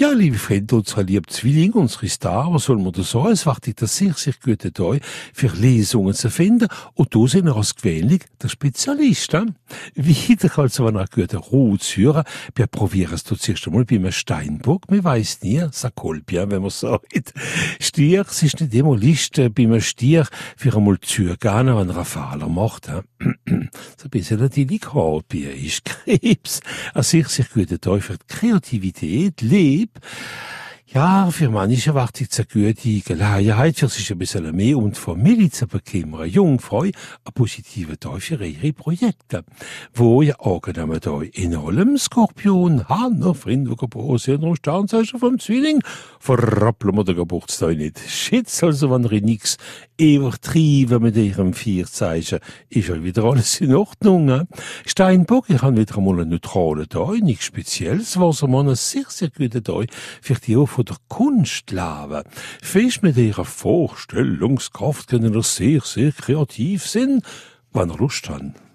Ja, liebe Freunde, unsere liebe Zwilling, unsere Star, was soll man da sagen? Es wartet das sehr, sehr gute Tag für Lesungen zu finden. Und da sind wir als gewöhnlich der Spezialist. He? Wieder also, wenn er gute hören, wir probieren es zuerst einmal bei einem Steinbock. Wir weiss nie, bien, wenn man sagt. Stier, es ist nicht immer Liste bei einem Stier für einmal zu gehen, wenn er einen Fehler macht. He? so ein bisschen natürlich Hobby ist Krebs. Ein sehr, sehr guter Tag für die Kreativität, équipe. Ja, für manche erwartet eine gute Gelegenheit, für sich ein bisschen mehr die Familie zu bekommen. Jungfrau, ein positiver Tag für ihre Projekte. Wo ja angenommen da in allem Skorpion, Hanna, Freunde, Geburtstag und Sternzeichen vom Zwilling, verrappeln wir den Geburtstag nicht. Schätz also, wenn ihr nix übertrieben mit ihrem Vierzeichen, ist ja wieder alles in Ordnung. Steinbock, ich habe wieder einmal einen neutralen Tag, nichts Spezielles, was man einen sehr, sehr guten Tag für die von der Kunst leben. Fest mit ihrer Vorstellungskraft können sehr, sehr kreativ sein, wenn ihr Lust habt.